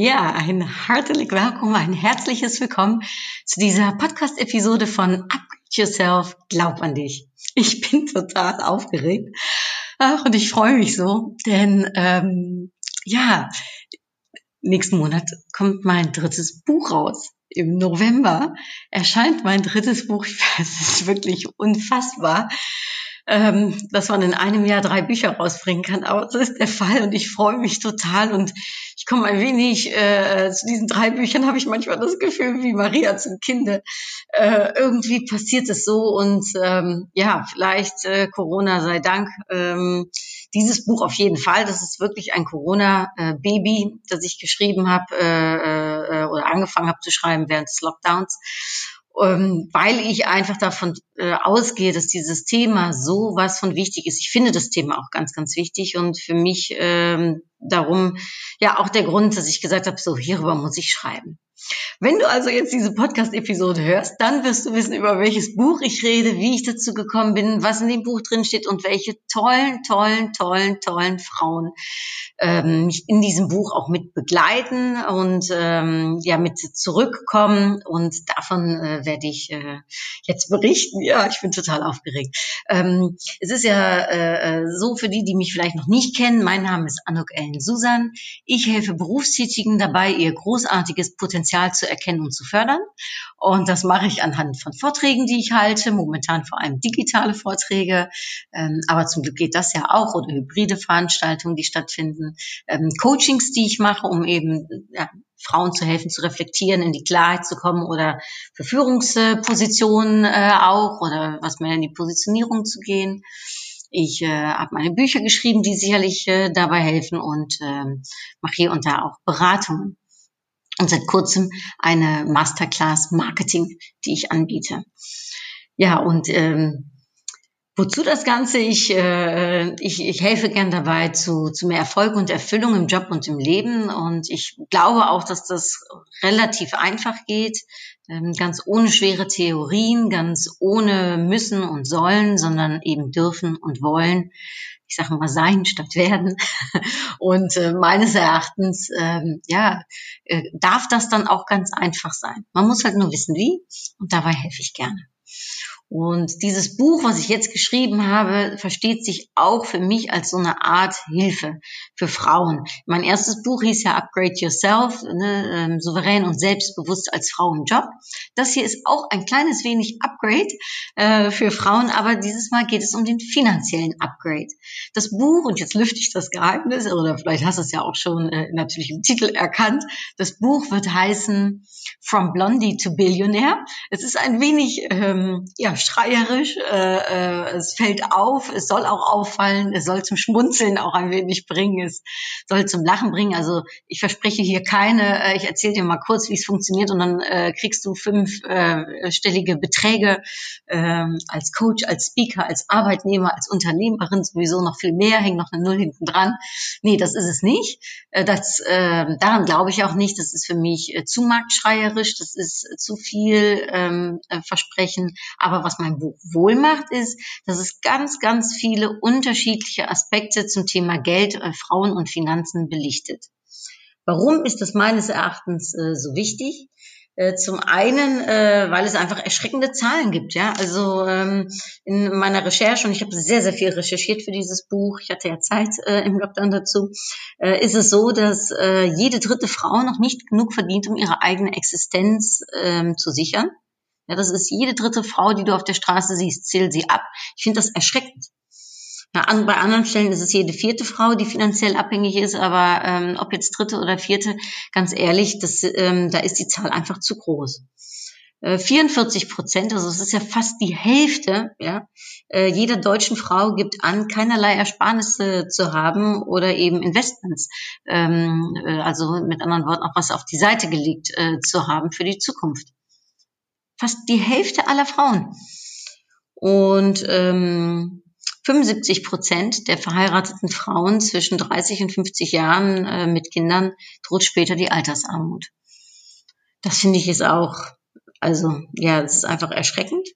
Ja, ein hartelijk welkom, ein herzliches Willkommen zu dieser Podcast-Episode von Upgrade Yourself, Glaub an dich. Ich bin total aufgeregt Ach, und ich freue mich so, denn ähm, ja, nächsten Monat kommt mein drittes Buch raus. Im November erscheint mein drittes Buch. Es ist wirklich unfassbar ähm, dass man in einem Jahr drei Bücher rausbringen kann. Aber das ist der Fall und ich freue mich total und ich komme ein wenig äh, zu diesen drei Büchern habe ich manchmal das Gefühl wie Maria zum Kinde. Äh, irgendwie passiert es so und ähm, ja, vielleicht äh, Corona sei Dank. Ähm, dieses Buch auf jeden Fall, das ist wirklich ein Corona-Baby, das ich geschrieben habe äh, äh, oder angefangen habe zu schreiben während des Lockdowns weil ich einfach davon äh, ausgehe, dass dieses Thema so was von wichtig ist. Ich finde das Thema auch ganz, ganz wichtig und für mich ähm, darum ja auch der Grund, dass ich gesagt habe, so hierüber muss ich schreiben. Wenn du also jetzt diese Podcast-Episode hörst, dann wirst du wissen, über welches Buch ich rede, wie ich dazu gekommen bin, was in dem Buch drin steht und welche tollen, tollen, tollen, tollen Frauen ähm, mich in diesem Buch auch mit begleiten und ähm, ja mit zurückkommen. Und davon äh, werde ich äh, jetzt berichten. Ja, ich bin total aufgeregt. Ähm, es ist ja äh, so für die, die mich vielleicht noch nicht kennen. Mein Name ist Anuk Ellen Susan. Ich helfe Berufstätigen dabei, ihr großartiges Potenzial zu erkennen und zu fördern. Und das mache ich anhand von Vorträgen, die ich halte, momentan vor allem digitale Vorträge, ähm, aber zum Glück geht das ja auch oder hybride Veranstaltungen, die stattfinden, ähm, Coachings, die ich mache, um eben ja, Frauen zu helfen, zu reflektieren, in die Klarheit zu kommen oder für Führungspositionen äh, auch oder was mehr in die Positionierung zu gehen. Ich äh, habe meine Bücher geschrieben, die sicherlich äh, dabei helfen und äh, mache hier und da auch Beratungen und seit kurzem eine Masterclass Marketing, die ich anbiete. Ja, und ähm, wozu das Ganze? Ich, äh, ich, ich helfe gern dabei zu, zu mehr Erfolg und Erfüllung im Job und im Leben. Und ich glaube auch, dass das relativ einfach geht, ganz ohne schwere Theorien, ganz ohne müssen und sollen, sondern eben dürfen und wollen ich sage mal, sein statt werden. Und äh, meines Erachtens, ähm, ja, äh, darf das dann auch ganz einfach sein. Man muss halt nur wissen, wie. Und dabei helfe ich gerne. Und dieses Buch, was ich jetzt geschrieben habe, versteht sich auch für mich als so eine Art Hilfe für Frauen. Mein erstes Buch hieß ja Upgrade Yourself, ne, ähm, souverän und selbstbewusst als Frau im Job. Das hier ist auch ein kleines wenig Upgrade äh, für Frauen, aber dieses Mal geht es um den finanziellen Upgrade. Das Buch, und jetzt lüfte ich das Geheimnis, oder vielleicht hast du es ja auch schon äh, natürlich im Titel erkannt, das Buch wird heißen From Blondie to Billionaire. Es ist ein wenig ähm, ja, schreierisch, äh, äh, es fällt auf, es soll auch auffallen, es soll zum Schmunzeln auch ein wenig bringen, es soll zum Lachen bringen. Also ich verspreche hier keine, äh, ich erzähle dir mal kurz, wie es funktioniert und dann äh, kriegst du fünfstellige äh, Beträge äh, als Coach, als Speaker, als Arbeitnehmer, als Unternehmerin, sowieso noch viel mehr, hängt noch eine Null hinten dran. Nee, das ist es nicht. Äh, das, äh, daran glaube ich auch nicht. Das ist für mich äh, zu marktschreierisch, das ist zu viel ähm, äh, Versprechen. Aber was mein Buch wohl macht, ist, dass es ganz, ganz viele unterschiedliche Aspekte zum Thema Geld, äh, Frauen und Finanzen belichtet. Warum ist das meines Erachtens äh, so wichtig? Äh, zum einen, äh, weil es einfach erschreckende Zahlen gibt. Ja, also ähm, in meiner Recherche und ich habe sehr, sehr viel recherchiert für dieses Buch. Ich hatte ja Zeit äh, im Lockdown dazu. Äh, ist es so, dass äh, jede dritte Frau noch nicht genug verdient, um ihre eigene Existenz ähm, zu sichern. Ja, das ist jede dritte Frau, die du auf der Straße siehst, zähl sie ab. Ich finde das erschreckend. Ja, an, bei anderen Stellen ist es jede vierte Frau, die finanziell abhängig ist, aber ähm, ob jetzt dritte oder vierte, ganz ehrlich, das, ähm, da ist die Zahl einfach zu groß. 44 Prozent, also es ist ja fast die Hälfte, ja, jeder deutschen Frau gibt an, keinerlei Ersparnisse zu haben oder eben Investments, ähm, also mit anderen Worten auch was auf die Seite gelegt äh, zu haben für die Zukunft. Fast die Hälfte aller Frauen. Und ähm, 75 Prozent der verheirateten Frauen zwischen 30 und 50 Jahren äh, mit Kindern droht später die Altersarmut. Das finde ich ist auch also ja, es ist einfach erschreckend.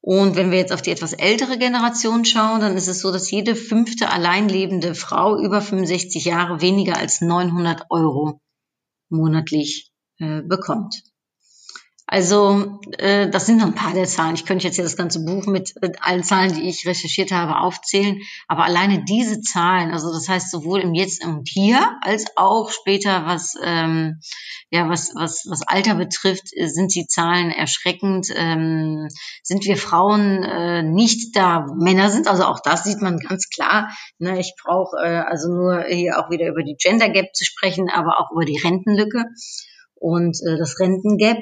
Und wenn wir jetzt auf die etwas ältere Generation schauen, dann ist es so, dass jede fünfte alleinlebende Frau über 65 Jahre weniger als 900 Euro monatlich äh, bekommt. Also äh, das sind noch ein paar der Zahlen. Ich könnte jetzt hier das ganze Buch mit äh, allen Zahlen, die ich recherchiert habe, aufzählen. Aber alleine diese Zahlen, also das heißt sowohl im Jetzt und Hier als auch später, was ähm, ja was was was Alter betrifft, äh, sind die Zahlen erschreckend. Ähm, sind wir Frauen äh, nicht da? Männer sind also auch das sieht man ganz klar. Ne, ich brauche äh, also nur hier auch wieder über die Gender Gap zu sprechen, aber auch über die Rentenlücke und äh, das Rentengap.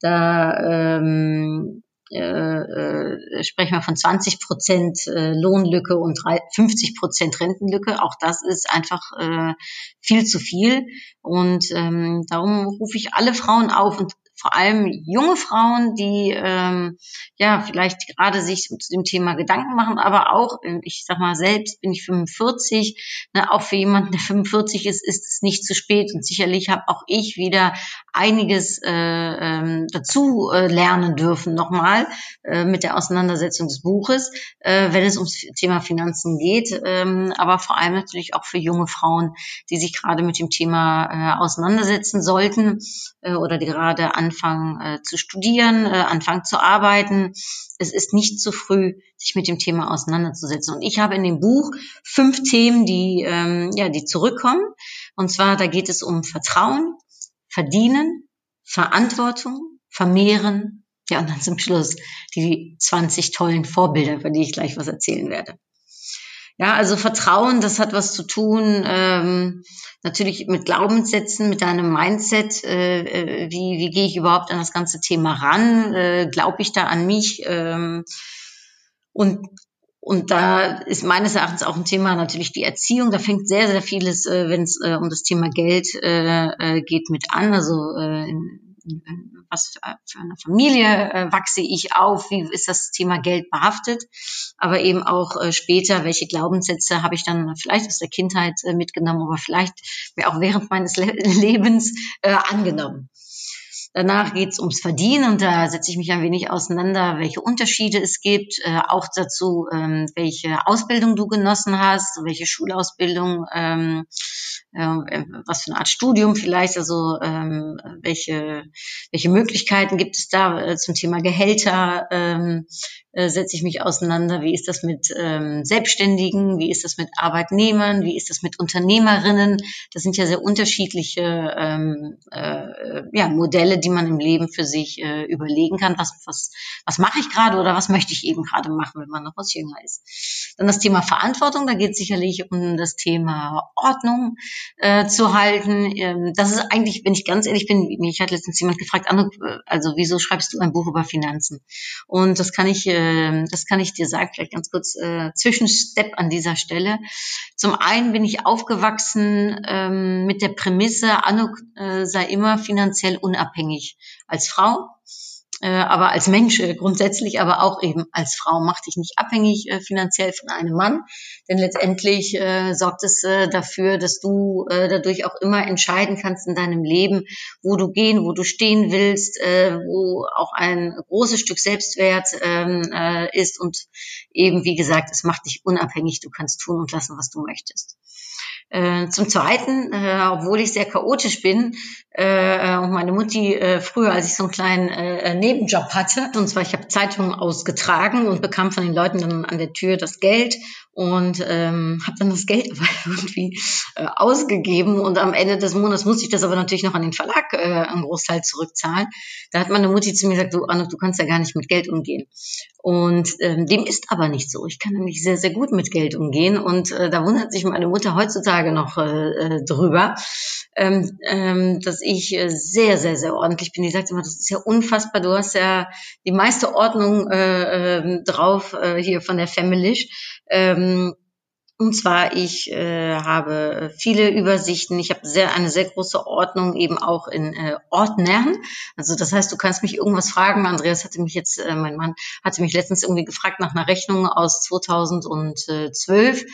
Da ähm, äh, äh, sprechen wir von 20 Prozent äh, Lohnlücke und 50 Prozent Rentenlücke. Auch das ist einfach äh, viel zu viel. Und ähm, darum rufe ich alle Frauen auf und vor allem junge Frauen, die ähm, ja vielleicht gerade sich zu dem Thema Gedanken machen, aber auch, ähm, ich sag mal, selbst bin ich 45, ne, auch für jemanden, der 45 ist, ist es nicht zu spät. Und sicherlich habe auch ich wieder einiges äh, ähm, dazu äh, lernen dürfen nochmal äh, mit der Auseinandersetzung des Buches, äh, wenn es ums Thema Finanzen geht, ähm, aber vor allem natürlich auch für junge Frauen, die sich gerade mit dem Thema äh, auseinandersetzen sollten äh, oder die gerade an anfangen äh, zu studieren, äh, anfangen zu arbeiten. Es ist nicht zu früh, sich mit dem Thema auseinanderzusetzen. Und ich habe in dem Buch fünf Themen, die, ähm, ja, die zurückkommen. Und zwar, da geht es um Vertrauen, Verdienen, Verantwortung, Vermehren, ja, und dann zum Schluss die 20 tollen Vorbilder, über die ich gleich was erzählen werde. Ja, also Vertrauen, das hat was zu tun, ähm, natürlich mit Glaubenssätzen, mit deinem Mindset. Äh, äh, wie, wie gehe ich überhaupt an das ganze Thema ran? Äh, Glaube ich da an mich? Ähm, und und da ist meines Erachtens auch ein Thema natürlich die Erziehung. Da fängt sehr, sehr vieles, äh, wenn es äh, um das Thema Geld äh, äh geht, mit an. Also äh, was für eine Familie äh, wachse ich auf, wie ist das Thema Geld behaftet, aber eben auch äh, später, welche Glaubenssätze habe ich dann vielleicht aus der Kindheit äh, mitgenommen, aber vielleicht auch während meines Le Lebens äh, angenommen. Danach geht es ums Verdienen und da setze ich mich ein wenig auseinander, welche Unterschiede es gibt, äh, auch dazu, ähm, welche Ausbildung du genossen hast, welche Schulausbildung, ähm, äh, was für eine Art Studium vielleicht, also ähm, welche, welche Möglichkeiten gibt es da äh, zum Thema Gehälter, ähm, äh, setze ich mich auseinander, wie ist das mit ähm, Selbstständigen, wie ist das mit Arbeitnehmern, wie ist das mit Unternehmerinnen. Das sind ja sehr unterschiedliche ähm, äh, ja, Modelle, die man im Leben für sich äh, überlegen kann. Was, was, was mache ich gerade oder was möchte ich eben gerade machen, wenn man noch was jünger ist. Dann das Thema Verantwortung, da geht es sicherlich um das Thema Ordnung äh, zu halten. Ähm, das ist eigentlich, wenn ich ganz ehrlich bin, mich hat letztens jemand gefragt, also wieso schreibst du ein Buch über Finanzen? Und das kann ich äh, das kann ich dir sagen, vielleicht ganz kurz äh, Zwischenstep an dieser Stelle. Zum einen bin ich aufgewachsen ähm, mit der Prämisse, Anuk äh, sei immer finanziell unabhängig als Frau äh, aber als Mensch äh, grundsätzlich, aber auch eben als Frau. Mach dich nicht abhängig äh, finanziell von einem Mann, denn letztendlich äh, sorgt es äh, dafür, dass du äh, dadurch auch immer entscheiden kannst in deinem Leben, wo du gehen, wo du stehen willst, äh, wo auch ein großes Stück Selbstwert ähm, äh, ist. Und eben wie gesagt, es macht dich unabhängig, du kannst tun und lassen, was du möchtest. Äh, zum Zweiten, äh, obwohl ich sehr chaotisch bin äh, und meine Mutti äh, früher, als ich so einen kleinen äh, Nebenjob hatte, und zwar ich habe Zeitungen ausgetragen und bekam von den Leuten dann an der Tür das Geld und ähm, habe dann das Geld aber irgendwie äh, ausgegeben und am Ende des Monats musste ich das aber natürlich noch an den Verlag äh, einen Großteil zurückzahlen. Da hat meine Mutti zu mir gesagt, du Anne, du kannst ja gar nicht mit Geld umgehen. Und ähm, dem ist aber nicht so. Ich kann nämlich sehr, sehr gut mit Geld umgehen und äh, da wundert sich meine Mutter heutzutage, Tage noch äh, drüber, ähm, ähm, dass ich äh, sehr, sehr, sehr ordentlich bin. Die sagt immer, das ist ja unfassbar. Du hast ja die meiste Ordnung äh, äh, drauf äh, hier von der Family. Ähm, und zwar, ich äh, habe viele Übersichten, ich habe sehr, eine sehr große Ordnung eben auch in äh, Ordnern. Also das heißt, du kannst mich irgendwas fragen. Andreas hatte mich jetzt, äh, mein Mann hatte mich letztens irgendwie gefragt nach einer Rechnung aus 2012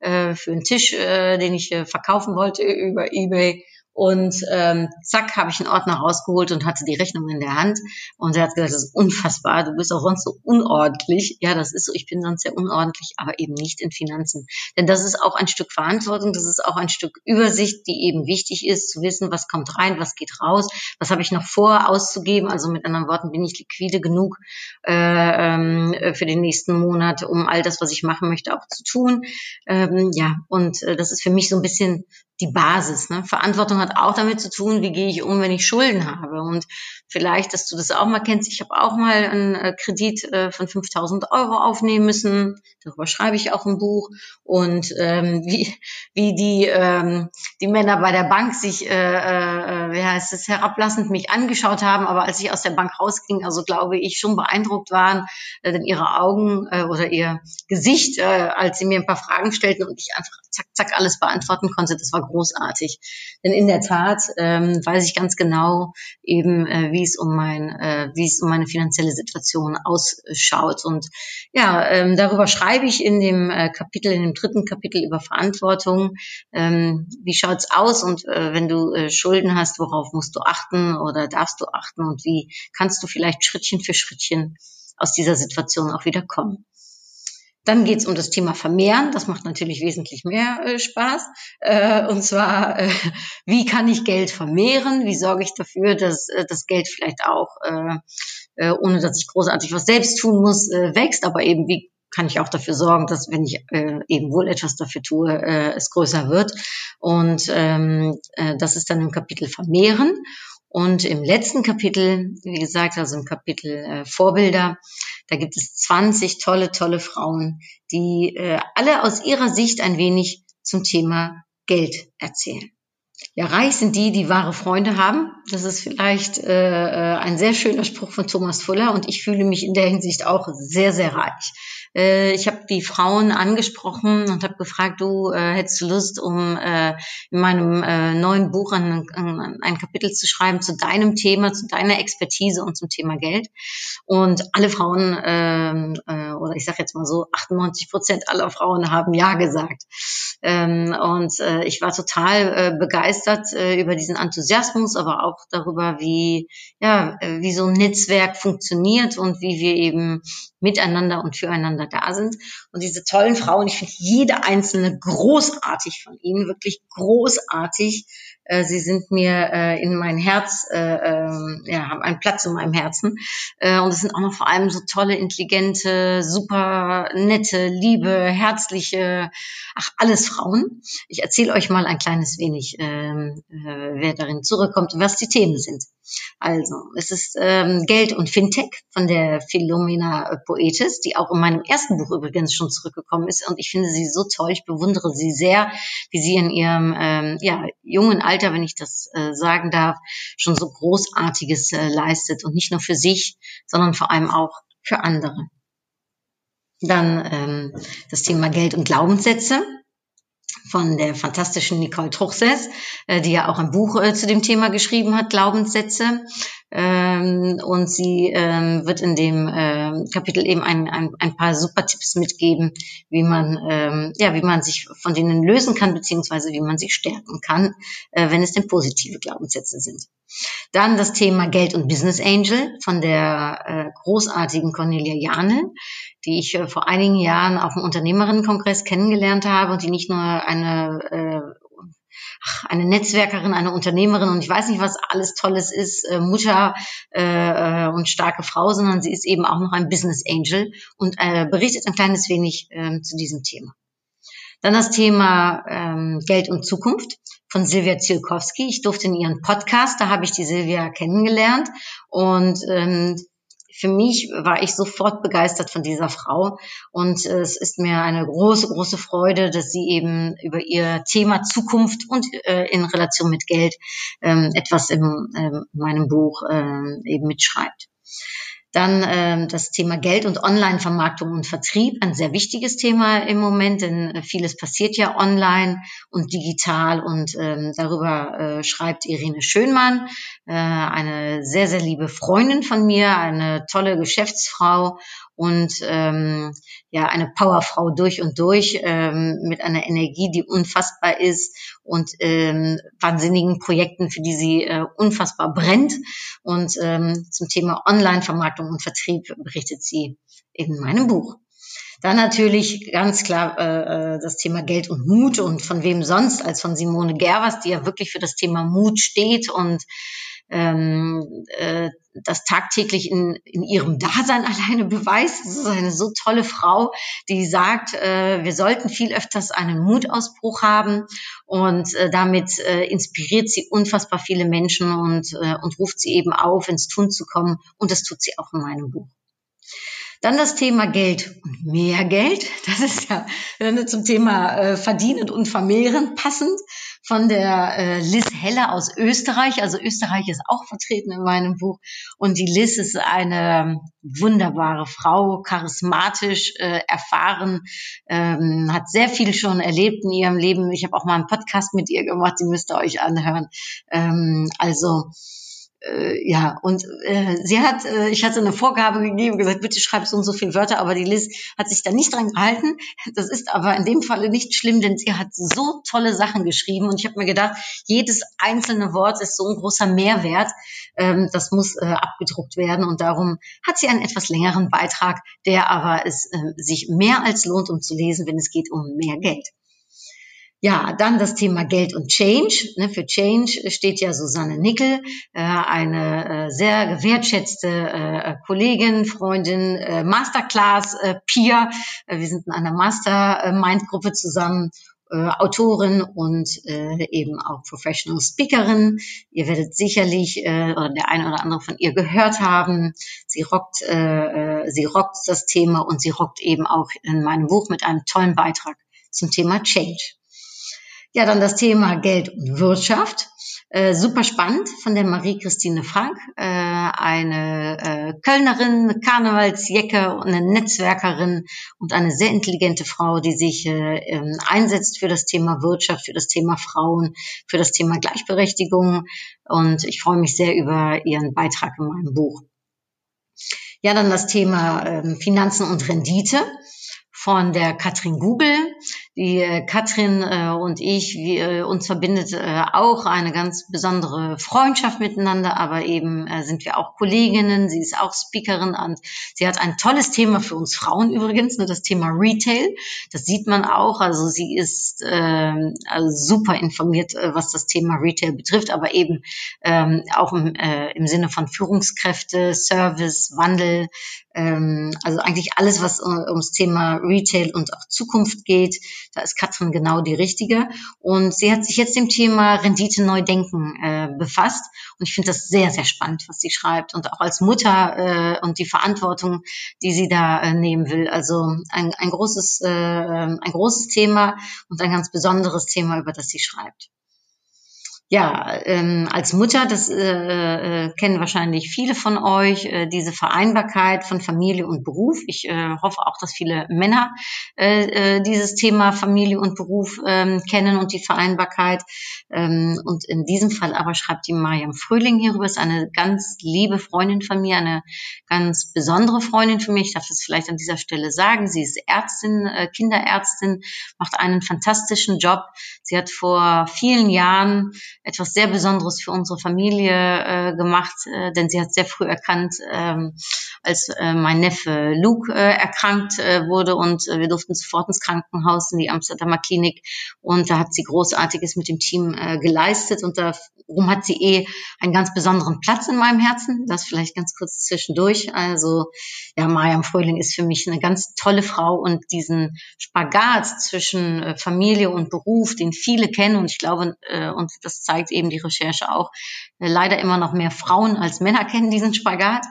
äh, für einen Tisch, äh, den ich äh, verkaufen wollte über eBay. Und ähm, zack, habe ich einen Ordner rausgeholt und hatte die Rechnung in der Hand. Und er hat gesagt, das ist unfassbar, du bist auch sonst so unordentlich. Ja, das ist so, ich bin sonst sehr unordentlich, aber eben nicht in Finanzen. Denn das ist auch ein Stück Verantwortung, das ist auch ein Stück Übersicht, die eben wichtig ist, zu wissen, was kommt rein, was geht raus, was habe ich noch vor auszugeben. Also mit anderen Worten, bin ich liquide genug äh, ähm, für den nächsten Monat, um all das, was ich machen möchte, auch zu tun. Ähm, ja, und äh, das ist für mich so ein bisschen die Basis. Ne? Verantwortung hat auch damit zu tun, wie gehe ich um, wenn ich Schulden habe. Und vielleicht, dass du das auch mal kennst. Ich habe auch mal einen äh, Kredit äh, von 5000 Euro aufnehmen müssen. Darüber schreibe ich auch ein Buch. Und ähm, wie, wie die, ähm, die Männer bei der Bank sich, äh, äh, wie heißt es, herablassend mich angeschaut haben. Aber als ich aus der Bank rausging, also glaube ich, schon beeindruckt waren, äh, denn ihre Augen äh, oder ihr Gesicht, äh, als sie mir ein paar Fragen stellten und ich einfach zack, zack alles beantworten konnte, das war großartig. Denn in der Tat ähm, weiß ich ganz genau eben, äh, wie es um mein, äh, wie es um meine finanzielle Situation ausschaut. Und ja, ähm, darüber schreibe ich in dem äh, Kapitel, in dem dritten Kapitel über Verantwortung. Ähm, wie schaut's aus? Und äh, wenn du äh, Schulden hast, worauf musst du achten oder darfst du achten? Und wie kannst du vielleicht Schrittchen für Schrittchen aus dieser Situation auch wieder kommen? Dann geht es um das Thema Vermehren. Das macht natürlich wesentlich mehr äh, Spaß. Äh, und zwar, äh, wie kann ich Geld vermehren? Wie sorge ich dafür, dass äh, das Geld vielleicht auch, äh, äh, ohne dass ich großartig was selbst tun muss, wächst? Aber eben, wie kann ich auch dafür sorgen, dass wenn ich äh, eben wohl etwas dafür tue, äh, es größer wird. Und ähm, äh, das ist dann im Kapitel Vermehren. Und im letzten Kapitel, wie gesagt, also im Kapitel äh, Vorbilder, da gibt es 20 tolle, tolle Frauen, die äh, alle aus ihrer Sicht ein wenig zum Thema Geld erzählen. Ja, reich sind die, die wahre Freunde haben. Das ist vielleicht äh, äh ein sehr schöner Spruch von Thomas Fuller und ich fühle mich in der Hinsicht auch sehr, sehr reich. Äh, ich habe die Frauen angesprochen und habe gefragt, du äh, hättest du Lust, um äh, in meinem äh, neuen Buch ein, ein, ein Kapitel zu schreiben zu deinem Thema, zu deiner Expertise und zum Thema Geld. Und alle Frauen, ähm, äh, oder ich sage jetzt mal so, 98 Prozent aller Frauen haben Ja gesagt. Ähm, und äh, ich war total äh, begeistert äh, über diesen Enthusiasmus, aber auch darüber, wie, ja, äh, wie so ein Netzwerk funktioniert und wie wir eben miteinander und füreinander da sind. Und diese tollen Frauen, ich finde jede einzelne großartig von ihnen, wirklich großartig. Äh, sie sind mir äh, in mein Herz, äh, äh, ja, haben einen Platz in meinem Herzen. Äh, und es sind auch noch vor allem so tolle, intelligente, super nette, liebe, herzliche, ach, alles Frauen. Ich erzähle euch mal ein kleines wenig, ähm, äh, wer darin zurückkommt was die Themen sind. Also, es ist ähm, Geld und Fintech von der Philomena Poetis, die auch in meinem ersten Buch übrigens schon zurückgekommen ist. Und ich finde sie so toll, ich bewundere sie sehr, wie sie in ihrem ähm, ja, jungen Alter, wenn ich das äh, sagen darf, schon so Großartiges äh, leistet. Und nicht nur für sich, sondern vor allem auch für andere. Dann ähm, das Thema Geld und Glaubenssätze von der fantastischen Nicole Truchsess, äh, die ja auch ein Buch äh, zu dem Thema geschrieben hat, Glaubenssätze. Ähm, und sie ähm, wird in dem äh, Kapitel eben ein, ein, ein paar super Tipps mitgeben, wie man, ähm, ja, wie man sich von denen lösen kann, beziehungsweise wie man sich stärken kann, äh, wenn es denn positive Glaubenssätze sind. Dann das Thema Geld und Business Angel von der äh, großartigen Cornelia Jane, die ich äh, vor einigen Jahren auf dem Unternehmerinnenkongress kennengelernt habe und die nicht nur eine äh, eine Netzwerkerin, eine Unternehmerin und ich weiß nicht, was alles Tolles ist, äh, Mutter äh, äh, und starke Frau, sondern sie ist eben auch noch ein Business Angel und äh, berichtet ein kleines wenig äh, zu diesem Thema. Dann das Thema ähm, Geld und Zukunft von Silvia Zielkowski. Ich durfte in ihren Podcast, da habe ich die Silvia kennengelernt und ähm, für mich war ich sofort begeistert von dieser Frau und äh, es ist mir eine große, große Freude, dass sie eben über ihr Thema Zukunft und äh, in Relation mit Geld ähm, etwas in ähm, meinem Buch ähm, eben mitschreibt. Dann ähm, das Thema Geld und Online-Vermarktung und Vertrieb, ein sehr wichtiges Thema im Moment, denn äh, vieles passiert ja online und digital und ähm, darüber äh, schreibt Irene Schönmann, äh, eine sehr, sehr liebe Freundin von mir, eine tolle Geschäftsfrau und ähm, ja eine Powerfrau durch und durch ähm, mit einer Energie, die unfassbar ist und ähm, wahnsinnigen Projekten, für die sie äh, unfassbar brennt. Und ähm, zum Thema Online-Vermarktung und Vertrieb berichtet sie in meinem Buch. Dann natürlich ganz klar äh, äh das Thema Geld und Mut und von wem sonst als von Simone Gervers, die ja wirklich für das Thema Mut steht und ähm, äh, das tagtäglich in, in ihrem Dasein alleine beweist. Das ist eine so tolle Frau, die sagt, äh, wir sollten viel öfters einen Mutausbruch haben und äh, damit äh, inspiriert sie unfassbar viele Menschen und, äh, und ruft sie eben auf, ins Tun zu kommen. Und das tut sie auch in meinem Buch. Dann das Thema Geld und mehr Geld. Das ist ja zum Thema äh, Verdienen und Vermehren passend von der äh, Liz Heller aus Österreich. Also Österreich ist auch vertreten in meinem Buch. Und die Liz ist eine wunderbare Frau, charismatisch, äh, erfahren, ähm, hat sehr viel schon erlebt in ihrem Leben. Ich habe auch mal einen Podcast mit ihr gemacht, die müsst ihr euch anhören. Ähm, also äh, ja, und äh, sie hat, äh, ich hatte eine Vorgabe gegeben, gesagt, bitte schreib so und so viele Wörter, aber die Liz hat sich da nicht dran gehalten. Das ist aber in dem Falle nicht schlimm, denn sie hat so tolle Sachen geschrieben und ich habe mir gedacht, jedes einzelne Wort ist so ein großer Mehrwert, ähm, das muss äh, abgedruckt werden und darum hat sie einen etwas längeren Beitrag, der aber es äh, sich mehr als lohnt, um zu lesen, wenn es geht um mehr Geld. Ja, dann das Thema Geld und Change. Ne, für Change steht ja Susanne Nickel, äh, eine äh, sehr gewertschätzte äh, Kollegin, Freundin, Masterclass, Peer. Äh, wir sind in einer Mastermind-Gruppe zusammen. Autorin und eben auch Professional Speakerin. Ihr werdet sicherlich oder der eine oder andere von ihr gehört haben. Sie rockt, sie rockt das Thema und sie rockt eben auch in meinem Buch mit einem tollen Beitrag zum Thema Change. Ja, dann das Thema Geld und Wirtschaft. Äh, super spannend von der Marie-Christine Frank, äh, eine äh, Kölnerin, eine Karnevalsjecke und eine Netzwerkerin und eine sehr intelligente Frau, die sich äh, ähm, einsetzt für das Thema Wirtschaft, für das Thema Frauen, für das Thema Gleichberechtigung. Und ich freue mich sehr über ihren Beitrag in meinem Buch. Ja, dann das Thema äh, Finanzen und Rendite von der Katrin Google. Die äh, Katrin äh, und ich, wir, äh, uns verbindet äh, auch eine ganz besondere Freundschaft miteinander, aber eben äh, sind wir auch Kolleginnen. Sie ist auch Speakerin und sie hat ein tolles Thema für uns Frauen übrigens, ne, das Thema Retail. Das sieht man auch. Also sie ist äh, also super informiert, äh, was das Thema Retail betrifft, aber eben ähm, auch im, äh, im Sinne von Führungskräfte, Service, Wandel, ähm, also eigentlich alles, was uh, ums Thema Retail und auch Zukunft geht. Da ist Katrin genau die Richtige. Und sie hat sich jetzt dem Thema Rendite neu denken äh, befasst. Und ich finde das sehr, sehr spannend, was sie schreibt. Und auch als Mutter äh, und die Verantwortung, die sie da äh, nehmen will. Also ein, ein, großes, äh, ein großes Thema und ein ganz besonderes Thema, über das sie schreibt ja, ähm, als Mutter, das äh, äh, kennen wahrscheinlich viele von euch, äh, diese Vereinbarkeit von Familie und Beruf. Ich äh, hoffe auch, dass viele Männer äh, äh, dieses Thema Familie und Beruf ähm, kennen und die Vereinbarkeit. Ähm, und in diesem Fall aber schreibt die Mariam Fröhling hierüber, ist eine ganz liebe Freundin von mir, eine ganz besondere Freundin für mich. Ich darf das vielleicht an dieser Stelle sagen. Sie ist Ärztin, äh, Kinderärztin, macht einen fantastischen Job. Sie hat vor vielen Jahren etwas sehr Besonderes für unsere Familie äh, gemacht, äh, denn sie hat sehr früh erkannt, ähm, als äh, mein Neffe Luke äh, erkrankt äh, wurde und äh, wir durften sofort ins Krankenhaus in die Amsterdamer Klinik und da hat sie Großartiges mit dem Team äh, geleistet und darum hat sie eh einen ganz besonderen Platz in meinem Herzen. Das vielleicht ganz kurz zwischendurch. Also ja, Mariam Fröhling ist für mich eine ganz tolle Frau und diesen Spagat zwischen äh, Familie und Beruf, den viele kennen und ich glaube, äh, und das zeigt eben die Recherche auch, äh, leider immer noch mehr Frauen als Männer kennen diesen Spagat.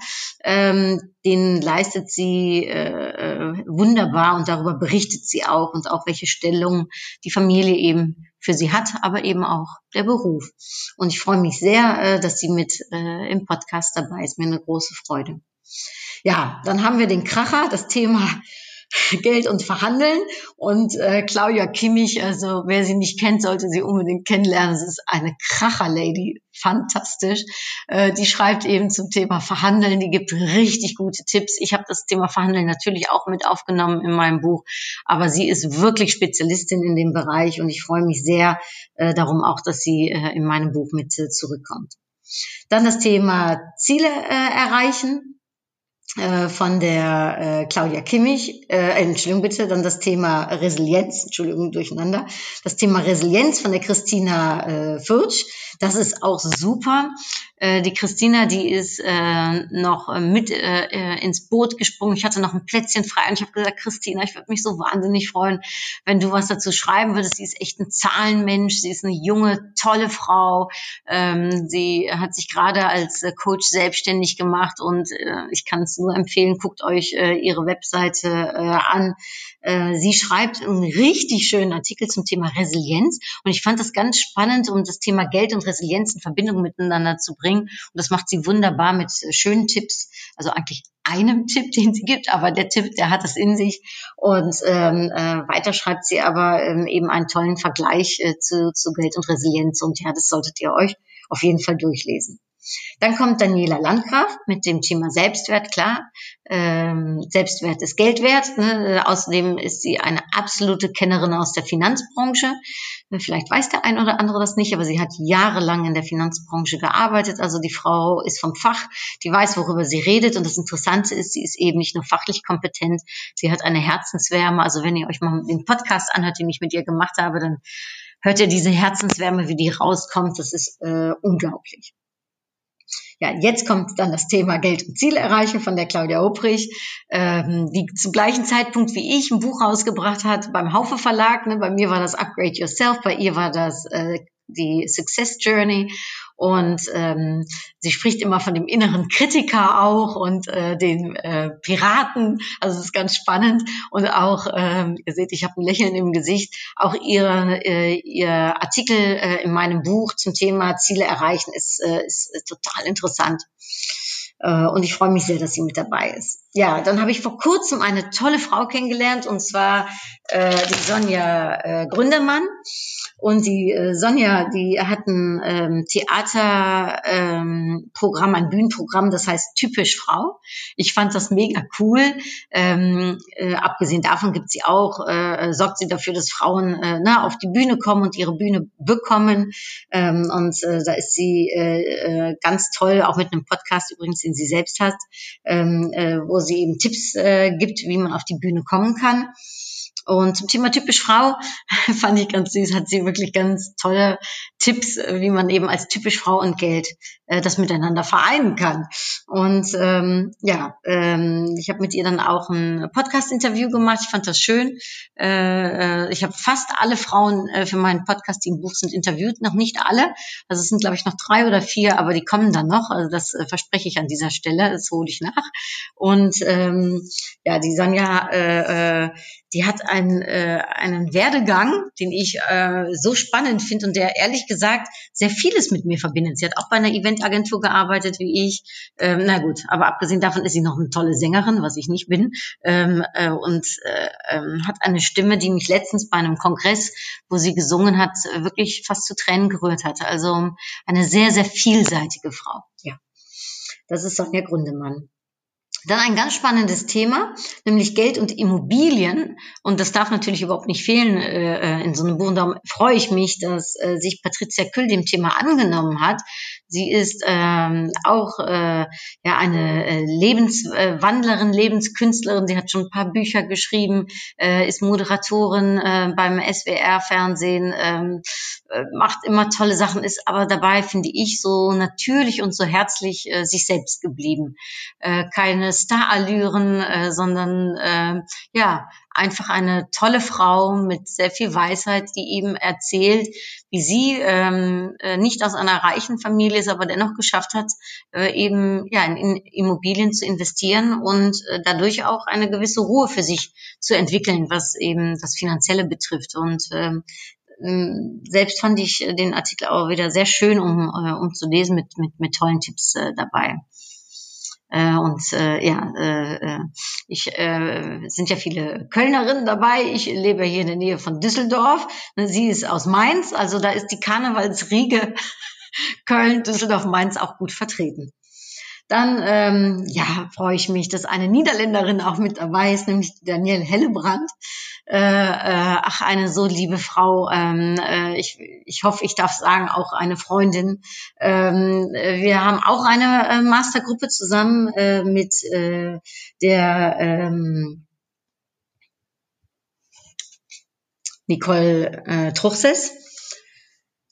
Ähm, den leistet sie äh, äh, wunderbar und darüber berichtet sie auch und auch welche Stellung die Familie eben für sie hat, aber eben auch der Beruf. Und ich freue mich sehr, äh, dass sie mit äh, im Podcast dabei ist. Mir eine große Freude. Ja, dann haben wir den Kracher, das Thema Geld und Verhandeln. Und äh, Claudia Kimmich, also wer sie nicht kennt, sollte sie unbedingt kennenlernen. Sie ist eine Kracher-Lady, fantastisch. Äh, die schreibt eben zum Thema Verhandeln, die gibt richtig gute Tipps. Ich habe das Thema Verhandeln natürlich auch mit aufgenommen in meinem Buch, aber sie ist wirklich Spezialistin in dem Bereich und ich freue mich sehr äh, darum auch, dass sie äh, in meinem Buch mit äh, zurückkommt. Dann das Thema Ziele äh, erreichen von der äh, Claudia Kimmich, äh, Entschuldigung bitte, dann das Thema Resilienz, Entschuldigung, durcheinander, das Thema Resilienz von der Christina äh, Fürtsch, das ist auch super. Äh, die Christina, die ist äh, noch mit äh, äh, ins Boot gesprungen. Ich hatte noch ein Plätzchen frei und ich habe gesagt, Christina, ich würde mich so wahnsinnig freuen, wenn du was dazu schreiben würdest. Sie ist echt ein Zahlenmensch, sie ist eine junge, tolle Frau. Ähm, sie hat sich gerade als äh, Coach selbstständig gemacht und äh, ich kann es nur empfehlen, guckt euch äh, ihre Webseite äh, an. Äh, sie schreibt einen richtig schönen Artikel zum Thema Resilienz und ich fand das ganz spannend, um das Thema Geld und Resilienz in Verbindung miteinander zu bringen. Und das macht sie wunderbar mit äh, schönen Tipps, also eigentlich einem Tipp, den sie gibt, aber der Tipp, der hat es in sich. Und ähm, äh, weiter schreibt sie aber ähm, eben einen tollen Vergleich äh, zu, zu Geld und Resilienz. Und ja, das solltet ihr euch auf jeden Fall durchlesen. Dann kommt Daniela Landgraf mit dem Thema Selbstwert, klar. Ähm, Selbstwert ist Geld wert. Ne? Außerdem ist sie eine absolute Kennerin aus der Finanzbranche. Vielleicht weiß der ein oder andere das nicht, aber sie hat jahrelang in der Finanzbranche gearbeitet. Also die Frau ist vom Fach, die weiß, worüber sie redet. Und das Interessante ist, sie ist eben nicht nur fachlich kompetent, sie hat eine Herzenswärme. Also wenn ihr euch mal den Podcast anhört, den ich mit ihr gemacht habe, dann hört ihr diese Herzenswärme, wie die rauskommt. Das ist äh, unglaublich. Ja, jetzt kommt dann das Thema Geld und Ziel erreichen von der Claudia Obrich, ähm, die zum gleichen Zeitpunkt wie ich ein Buch rausgebracht hat beim Haufe Verlag. Ne? Bei mir war das Upgrade Yourself, bei ihr war das äh, die Success Journey und ähm, sie spricht immer von dem inneren Kritiker auch und äh, den äh, Piraten. Also es ist ganz spannend und auch ähm, ihr seht, ich habe ein Lächeln im Gesicht. Auch ihre, äh, ihr Artikel äh, in meinem Buch zum Thema Ziele erreichen ist, äh, ist, ist total interessant. Äh, und ich freue mich sehr, dass sie mit dabei ist. Ja, dann habe ich vor kurzem eine tolle Frau kennengelernt und zwar äh, die Sonja äh, Gründermann. Und die äh, Sonja, die hat ein ähm, Theaterprogramm, ähm, ein Bühnenprogramm, das heißt Typisch Frau. Ich fand das mega cool. Ähm, äh, abgesehen davon gibt sie auch, äh, sorgt sie dafür, dass Frauen äh, na, auf die Bühne kommen und ihre Bühne bekommen. Ähm, und äh, da ist sie äh, äh, ganz toll, auch mit einem Podcast übrigens, den sie selbst hat, ähm, äh, wo sie eben Tipps äh, gibt, wie man auf die Bühne kommen kann. Und zum Thema typisch Frau fand ich ganz süß, hat sie wirklich ganz tolle Tipps, wie man eben als typisch Frau und Geld äh, das miteinander vereinen kann. Und ähm, ja, ähm, ich habe mit ihr dann auch ein Podcast-Interview gemacht. Ich fand das schön. Äh, äh, ich habe fast alle Frauen äh, für meinen Podcast, die im Buch sind, interviewt. Noch nicht alle. Also es sind, glaube ich, noch drei oder vier, aber die kommen dann noch. Also das äh, verspreche ich an dieser Stelle. Das hole ich nach. Und ähm, ja, die Sonja, äh, äh, die hat einen, äh, einen Werdegang, den ich äh, so spannend finde und der ehrlich gesagt sehr vieles mit mir verbindet. Sie hat auch bei einer Eventagentur gearbeitet wie ich. Ähm, na gut, aber abgesehen davon ist sie noch eine tolle Sängerin, was ich nicht bin, ähm, äh, und äh, äh, hat eine Stimme, die mich letztens bei einem Kongress, wo sie gesungen hat, wirklich fast zu Tränen gerührt hatte. Also eine sehr, sehr vielseitige Frau. Ja, das ist Sonja Grundemann. Dann ein ganz spannendes Thema, nämlich Geld und Immobilien. Und das darf natürlich überhaupt nicht fehlen äh, äh in so einem Buch. Und darum freue ich mich, dass äh, sich Patricia Küll dem Thema angenommen hat. Sie ist ähm, auch äh, ja eine äh, Lebenswandlerin, Lebenskünstlerin. Sie hat schon ein paar Bücher geschrieben, äh, ist Moderatorin äh, beim SWR-Fernsehen. Ähm, äh, macht immer tolle Sachen, ist aber dabei, finde ich, so natürlich und so herzlich äh, sich selbst geblieben. Äh, keine Starallüren, äh, sondern äh, ja, einfach eine tolle Frau mit sehr viel Weisheit, die eben erzählt, wie sie ähm, äh, nicht aus einer reichen Familie ist, aber dennoch geschafft hat, äh, eben ja in, Immobilien zu investieren und äh, dadurch auch eine gewisse Ruhe für sich zu entwickeln, was eben das Finanzielle betrifft. Und ähm, selbst fand ich den Artikel auch wieder sehr schön, um, äh, um zu lesen mit, mit, mit tollen Tipps äh, dabei. Äh, und äh, ja, äh, äh, ich äh, sind ja viele Kölnerinnen dabei. Ich lebe hier in der Nähe von Düsseldorf. Ne, sie ist aus Mainz, also da ist die Karnevalsriege Köln, Düsseldorf, Mainz auch gut vertreten. Dann ähm, ja, freue ich mich, dass eine Niederländerin auch mit dabei ist, nämlich Danielle Hellebrand. Äh, äh, ach, eine so liebe Frau. Ähm, äh, ich, ich hoffe, ich darf sagen, auch eine Freundin. Ähm, wir haben auch eine äh, Mastergruppe zusammen äh, mit äh, der ähm, Nicole äh, Truchses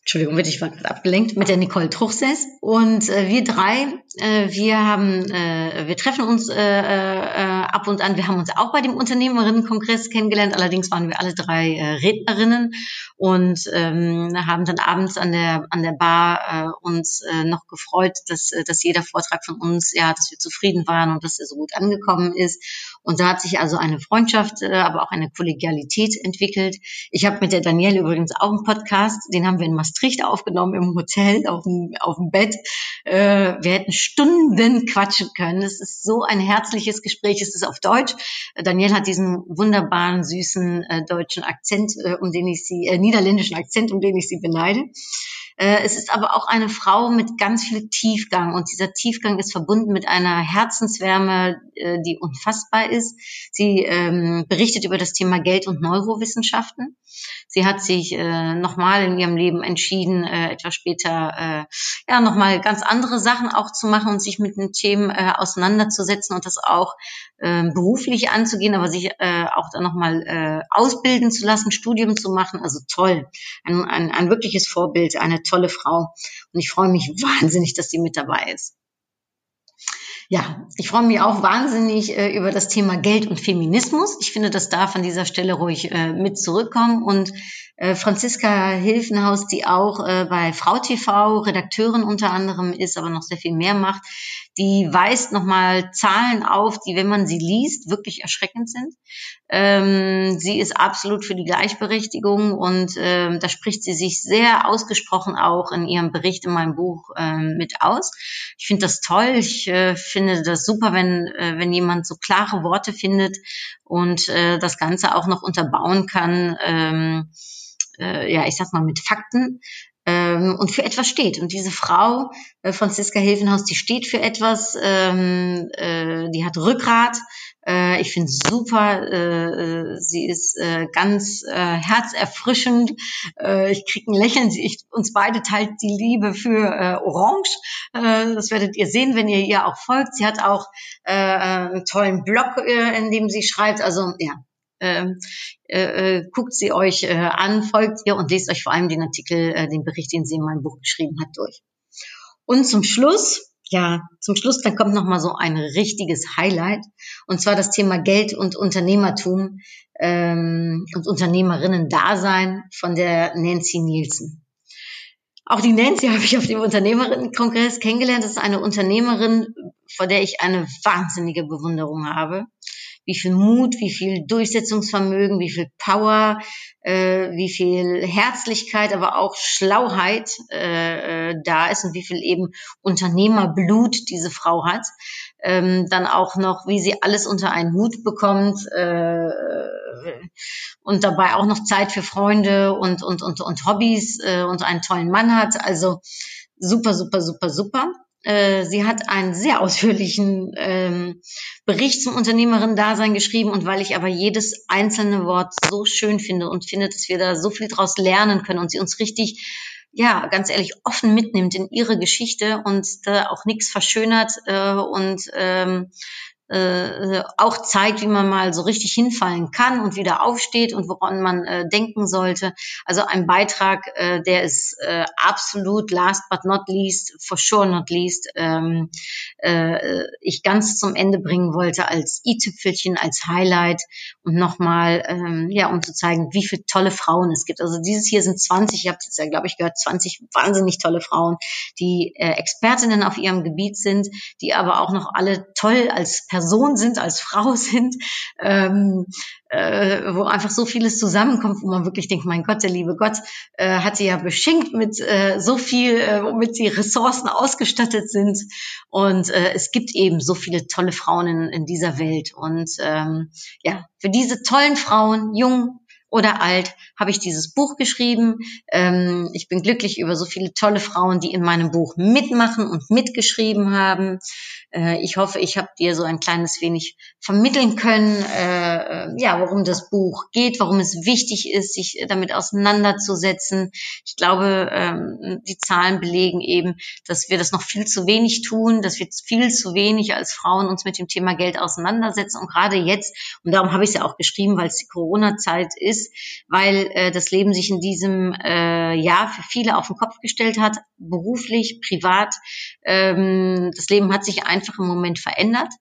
Entschuldigung, bitte, ich war gerade abgelenkt, mit der Nicole Truchsess. Und äh, wir drei, äh, wir haben, äh, wir treffen uns äh, äh, ab und an. Wir haben uns auch bei dem Unternehmerinnenkongress kennengelernt. Allerdings waren wir alle drei äh, Rednerinnen und ähm, haben dann abends an der an der Bar äh, uns äh, noch gefreut, dass äh, dass jeder Vortrag von uns, ja, dass wir zufrieden waren und dass er so gut angekommen ist. Und da hat sich also eine Freundschaft, äh, aber auch eine Kollegialität entwickelt. Ich habe mit der Danielle übrigens auch einen Podcast, den haben wir in Maastricht aufgenommen, im Hotel, auf dem, auf dem Bett. Äh, wir hätten Stunden quatschen können. Es ist so ein herzliches Gespräch. Es ist auf Deutsch. Danielle hat diesen wunderbaren, süßen äh, deutschen Akzent, um den ich sie, äh, niederländischen Akzent, um den ich sie beneide. Äh, es ist aber auch eine Frau mit ganz viel Tiefgang und dieser Tiefgang ist verbunden mit einer Herzenswärme, äh, die unfassbar ist. Sie ähm, berichtet über das Thema Geld und Neurowissenschaften. Sie hat sich äh, nochmal in ihrem Leben entschieden, etwas später ja nochmal ganz andere Sachen auch zu machen und sich mit den Themen auseinanderzusetzen und das auch äh, beruflich anzugehen, aber sich auch dann nochmal ausbilden zu lassen, Studium zu machen. Also toll, ein, ein, ein wirkliches Vorbild, eine tolle Frau. Und ich freue mich wahnsinnig, dass sie mit dabei ist. Ja, ich freue mich auch wahnsinnig äh, über das Thema Geld und Feminismus. Ich finde, das darf an dieser Stelle ruhig äh, mit zurückkommen. Und äh, Franziska Hilfenhaus, die auch äh, bei Frau TV Redakteurin unter anderem ist, aber noch sehr viel mehr macht, die weist nochmal Zahlen auf, die, wenn man sie liest, wirklich erschreckend sind. Ähm, sie ist absolut für die Gleichberechtigung und ähm, da spricht sie sich sehr ausgesprochen auch in ihrem Bericht in meinem Buch ähm, mit aus. Ich finde das toll. Ich äh, finde das super, wenn, äh, wenn jemand so klare Worte findet und äh, das Ganze auch noch unterbauen kann. Ähm, äh, ja, ich sag mal mit Fakten ähm, und für etwas steht. Und diese Frau, äh, Franziska Hilfenhaus, die steht für etwas, ähm, äh, die hat Rückgrat. Äh, ich finde super, äh, sie ist äh, ganz äh, herzerfrischend. Äh, ich kriege ein Lächeln. Sie, ich, uns beide teilt die Liebe für äh, Orange. Äh, das werdet ihr sehen, wenn ihr ihr auch folgt. Sie hat auch äh, einen tollen Blog, äh, in dem sie schreibt. Also ja, ähm, äh, äh, guckt sie euch äh, an, folgt ihr und lest euch vor allem den Artikel, äh, den Bericht, den sie in meinem Buch geschrieben hat, durch. Und zum Schluss, ja, zum Schluss, dann kommt noch mal so ein richtiges Highlight und zwar das Thema Geld und Unternehmertum ähm, und Unternehmerinnen-Dasein von der Nancy Nielsen. Auch die Nancy habe ich auf dem Unternehmerinnenkongress kennengelernt. Das ist eine Unternehmerin, vor der ich eine wahnsinnige Bewunderung habe wie viel Mut, wie viel Durchsetzungsvermögen, wie viel Power, äh, wie viel Herzlichkeit, aber auch Schlauheit äh, äh, da ist und wie viel eben Unternehmerblut diese Frau hat. Ähm, dann auch noch, wie sie alles unter einen Hut bekommt äh, und dabei auch noch Zeit für Freunde und, und, und, und Hobbys äh, und einen tollen Mann hat. Also super, super, super, super. Äh, sie hat einen sehr ausführlichen ähm, Bericht zum Unternehmerin-Dasein geschrieben und weil ich aber jedes einzelne Wort so schön finde und finde, dass wir da so viel draus lernen können und sie uns richtig, ja, ganz ehrlich, offen mitnimmt in ihre Geschichte und da auch nichts verschönert äh, und ähm, äh, auch zeigt, wie man mal so richtig hinfallen kann und wieder aufsteht und woran man äh, denken sollte. Also ein Beitrag, äh, der ist äh, absolut last but not least, for sure not least, ähm, äh, ich ganz zum Ende bringen wollte als i-Tüpfelchen, als Highlight und nochmal, ähm, ja, um zu zeigen, wie viele tolle Frauen es gibt. Also dieses hier sind 20, ich habe jetzt ja, glaube ich, gehört, 20 wahnsinnig tolle Frauen, die äh, Expertinnen auf ihrem Gebiet sind, die aber auch noch alle toll als Person Person sind, als Frau sind, ähm, äh, wo einfach so vieles zusammenkommt, wo man wirklich denkt, mein Gott, der liebe Gott äh, hat sie ja beschenkt mit äh, so viel, äh, womit die Ressourcen ausgestattet sind. Und äh, es gibt eben so viele tolle Frauen in, in dieser Welt. Und ähm, ja, für diese tollen Frauen, jung, oder alt, habe ich dieses Buch geschrieben. Ähm, ich bin glücklich über so viele tolle Frauen, die in meinem Buch mitmachen und mitgeschrieben haben. Äh, ich hoffe, ich habe dir so ein kleines wenig vermitteln können, äh, ja, worum das Buch geht, warum es wichtig ist, sich damit auseinanderzusetzen. Ich glaube, ähm, die Zahlen belegen eben, dass wir das noch viel zu wenig tun, dass wir viel zu wenig als Frauen uns mit dem Thema Geld auseinandersetzen. Und gerade jetzt, und darum habe ich es ja auch geschrieben, weil es die Corona-Zeit ist, weil äh, das Leben sich in diesem äh, Jahr für viele auf den Kopf gestellt hat, beruflich, privat. Ähm, das Leben hat sich einfach im Moment verändert.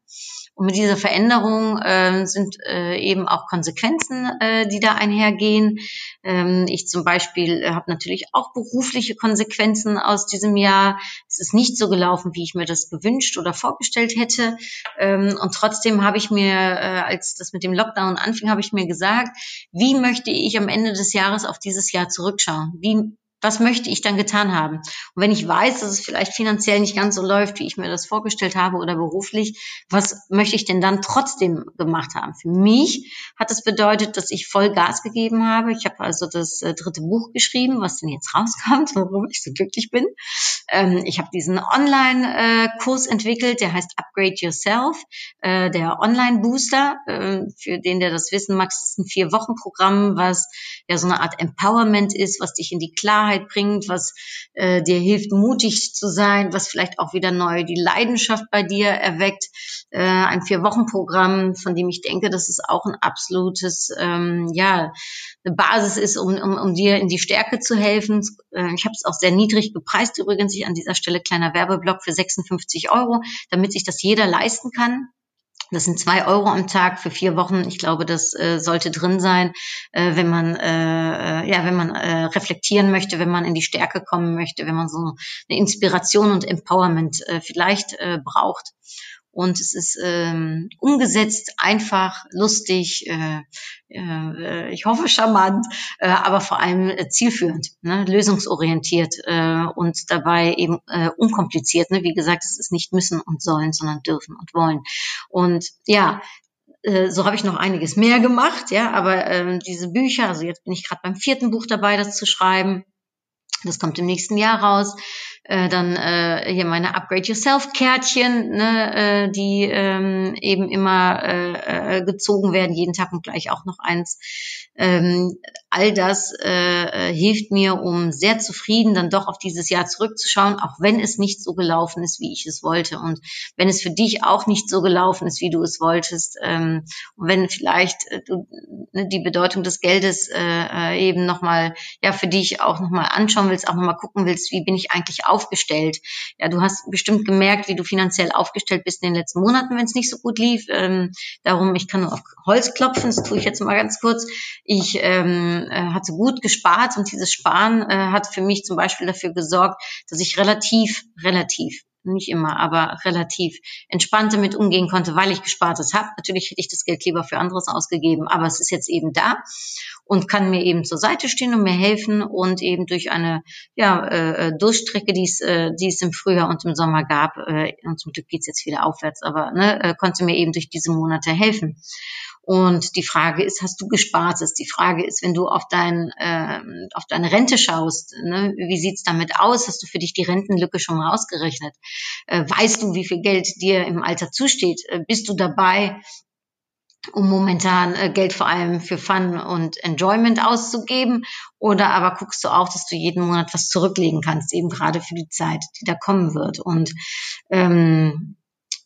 Und mit dieser Veränderung äh, sind äh, eben auch Konsequenzen, äh, die da einhergehen. Ähm, ich zum Beispiel äh, habe natürlich auch berufliche Konsequenzen aus diesem Jahr. Es ist nicht so gelaufen, wie ich mir das gewünscht oder vorgestellt hätte. Ähm, und trotzdem habe ich mir, äh, als das mit dem Lockdown anfing, habe ich mir gesagt, wie möchte ich am Ende des Jahres auf dieses Jahr zurückschauen? Wie was möchte ich dann getan haben? Und wenn ich weiß, dass es vielleicht finanziell nicht ganz so läuft, wie ich mir das vorgestellt habe oder beruflich, was möchte ich denn dann trotzdem gemacht haben? Für mich hat das bedeutet, dass ich voll Gas gegeben habe. Ich habe also das äh, dritte Buch geschrieben, was denn jetzt rauskommt, warum ich so glücklich bin. Ähm, ich habe diesen Online-Kurs äh, entwickelt, der heißt Upgrade Yourself, äh, der Online-Booster. Äh, für den, der das wissen mag, ist ein Vier-Wochen-Programm, was ja so eine Art Empowerment ist, was dich in die Klarheit bringt, was äh, dir hilft, mutig zu sein, was vielleicht auch wieder neu die Leidenschaft bei dir erweckt. Äh, ein Vier-Wochen-Programm, von dem ich denke, dass es auch ein absolutes, ähm, ja, eine Basis ist, um, um, um dir in die Stärke zu helfen. Äh, ich habe es auch sehr niedrig gepreist übrigens. Ich an dieser Stelle kleiner Werbeblock für 56 Euro, damit sich das jeder leisten kann. Das sind zwei Euro am Tag für vier Wochen. Ich glaube, das äh, sollte drin sein, äh, wenn man äh, äh, ja, wenn man äh, reflektieren möchte, wenn man in die Stärke kommen möchte, wenn man so eine Inspiration und Empowerment äh, vielleicht äh, braucht und es ist ähm, umgesetzt, einfach, lustig, äh, äh, ich hoffe charmant, äh, aber vor allem äh, zielführend, ne, lösungsorientiert äh, und dabei eben äh, unkompliziert. Ne? Wie gesagt, es ist nicht müssen und sollen, sondern dürfen und wollen. Und ja, äh, so habe ich noch einiges mehr gemacht, ja, aber ähm, diese Bücher, also jetzt bin ich gerade beim vierten Buch dabei, das zu schreiben. Das kommt im nächsten Jahr raus. Äh, dann äh, hier meine Upgrade Yourself Kärtchen, ne, äh, die ähm, eben immer äh, äh, gezogen werden, jeden Tag und gleich auch noch eins. Ähm, all das äh, äh, hilft mir, um sehr zufrieden dann doch auf dieses Jahr zurückzuschauen, auch wenn es nicht so gelaufen ist, wie ich es wollte und wenn es für dich auch nicht so gelaufen ist, wie du es wolltest ähm, und wenn vielleicht äh, du ne, die Bedeutung des Geldes äh, äh eben nochmal ja für dich auch nochmal anschauen willst, auch nochmal gucken willst, wie bin ich eigentlich auf aufgestellt. Ja, du hast bestimmt gemerkt, wie du finanziell aufgestellt bist in den letzten Monaten, wenn es nicht so gut lief. Ähm, darum, ich kann nur auf Holz klopfen, das tue ich jetzt mal ganz kurz. Ich ähm, äh, hatte gut gespart und dieses Sparen äh, hat für mich zum Beispiel dafür gesorgt, dass ich relativ, relativ nicht immer, aber relativ entspannt damit umgehen konnte, weil ich gespart habe. Natürlich hätte ich das Geld lieber für anderes ausgegeben, aber es ist jetzt eben da und kann mir eben zur Seite stehen und mir helfen und eben durch eine ja, äh, äh Durchstrecke, die es, äh, die es im Frühjahr und im Sommer gab, äh, und zum Glück geht's jetzt wieder aufwärts, aber ne, äh, konnte mir eben durch diese Monate helfen. Und die Frage ist, hast du gespart? Die Frage ist, wenn du auf, dein, äh, auf deine Rente schaust, ne, wie sieht's damit aus? Hast du für dich die Rentenlücke schon mal ausgerechnet? Äh, weißt du, wie viel Geld dir im Alter zusteht? Äh, bist du dabei, um momentan äh, Geld vor allem für Fun und Enjoyment auszugeben? Oder aber guckst du auch, dass du jeden Monat was zurücklegen kannst, eben gerade für die Zeit, die da kommen wird? Und ähm,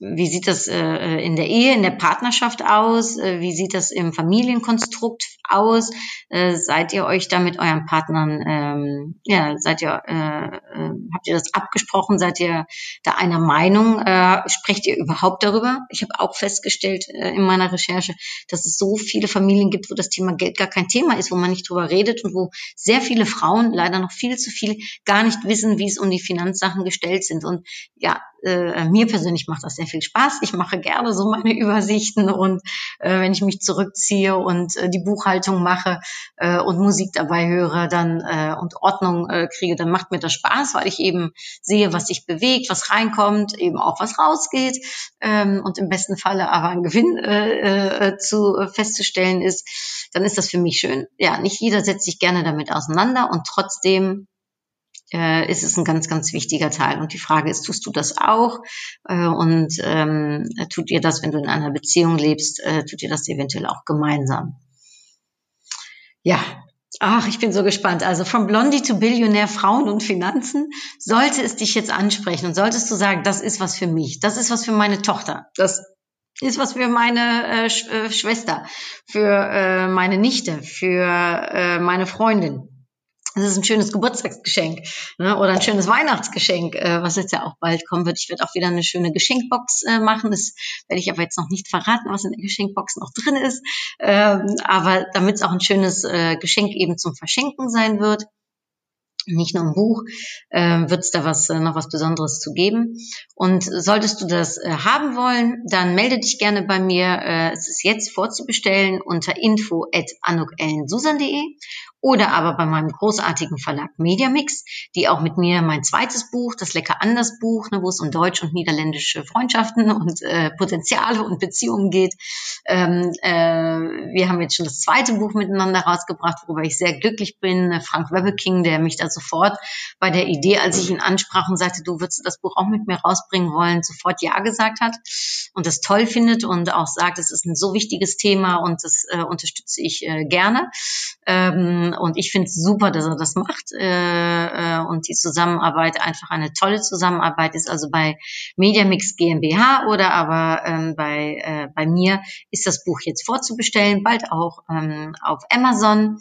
wie sieht das äh, in der Ehe, in der Partnerschaft aus? Äh, wie sieht das im Familienkonstrukt aus? Äh, seid ihr euch da mit euren Partnern, ähm, ja, seid ihr, äh, äh, habt ihr das abgesprochen? Seid ihr da einer Meinung? Äh, sprecht ihr überhaupt darüber? Ich habe auch festgestellt äh, in meiner Recherche, dass es so viele Familien gibt, wo das Thema Geld gar kein Thema ist, wo man nicht drüber redet und wo sehr viele Frauen leider noch viel zu viel gar nicht wissen, wie es um die Finanzsachen gestellt sind. Und ja, äh, mir persönlich macht das sehr viel Spaß. Ich mache gerne so meine Übersichten und äh, wenn ich mich zurückziehe und äh, die Buchhaltung mache äh, und Musik dabei höre, dann äh, und Ordnung äh, kriege, dann macht mir das Spaß, weil ich eben sehe, was sich bewegt, was reinkommt, eben auch was rausgeht ähm, und im besten Falle aber ein Gewinn äh, äh, zu äh, festzustellen ist, dann ist das für mich schön. Ja, nicht jeder setzt sich gerne damit auseinander und trotzdem äh, ist es ein ganz, ganz wichtiger Teil. Und die Frage ist, tust du das auch? Äh, und ähm, tut ihr das, wenn du in einer Beziehung lebst, äh, tut ihr das eventuell auch gemeinsam? Ja, Ach, ich bin so gespannt. Also vom Blondie to Billionär Frauen und Finanzen. Sollte es dich jetzt ansprechen und solltest du sagen, das ist was für mich, das ist was für meine Tochter, das ist was für meine äh, äh, Schwester, für äh, meine Nichte, für äh, meine Freundin, das ist ein schönes Geburtstagsgeschenk ne? oder ein schönes Weihnachtsgeschenk, äh, was jetzt ja auch bald kommen wird. Ich werde auch wieder eine schöne Geschenkbox äh, machen. Das werde ich aber jetzt noch nicht verraten, was in der Geschenkbox noch drin ist. Ähm, aber damit es auch ein schönes äh, Geschenk eben zum Verschenken sein wird, nicht nur im Buch, äh, wird es da was äh, noch was Besonderes zu geben. Und solltest du das äh, haben wollen, dann melde dich gerne bei mir. Äh, es ist jetzt vorzubestellen unter info at anukellensusan.de oder aber bei meinem großartigen Verlag Mediamix, die auch mit mir mein zweites Buch, das Lecker anders Buch, ne, wo es um deutsch und niederländische Freundschaften und äh, Potenziale und Beziehungen geht. Ähm, äh, wir haben jetzt schon das zweite Buch miteinander rausgebracht, worüber ich sehr glücklich bin. Frank Webbeking, der mich da sofort bei der Idee, als ich ihn ansprach und sagte, du würdest das Buch auch mit mir rausbringen wollen, sofort Ja gesagt hat und das toll findet und auch sagt, es ist ein so wichtiges Thema und das äh, unterstütze ich äh, gerne. Ähm, und ich finde es super, dass er das macht äh, äh, und die Zusammenarbeit einfach eine tolle Zusammenarbeit ist. Also bei Mediamix GmbH oder aber ähm, bei, äh, bei mir ist das Buch jetzt vorzubestellen, bald auch ähm, auf Amazon.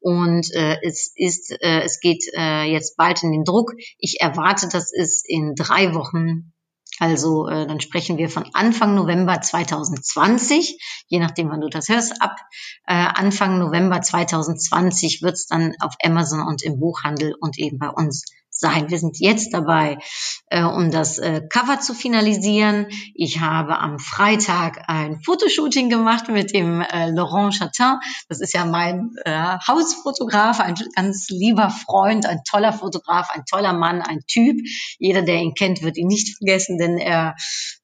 Und äh, es ist, äh, es geht äh, jetzt bald in den Druck. Ich erwarte, dass es in drei Wochen also äh, dann sprechen wir von Anfang November 2020, je nachdem, wann du das hörst, ab äh, Anfang November 2020 wird es dann auf Amazon und im Buchhandel und eben bei uns sein. Wir sind jetzt dabei, äh, um das äh, Cover zu finalisieren. Ich habe am Freitag ein Fotoshooting gemacht mit dem äh, Laurent Chatin. Das ist ja mein äh, Hausfotograf, ein ganz lieber Freund, ein toller Fotograf, ein toller Mann, ein Typ. Jeder, der ihn kennt, wird ihn nicht vergessen, denn er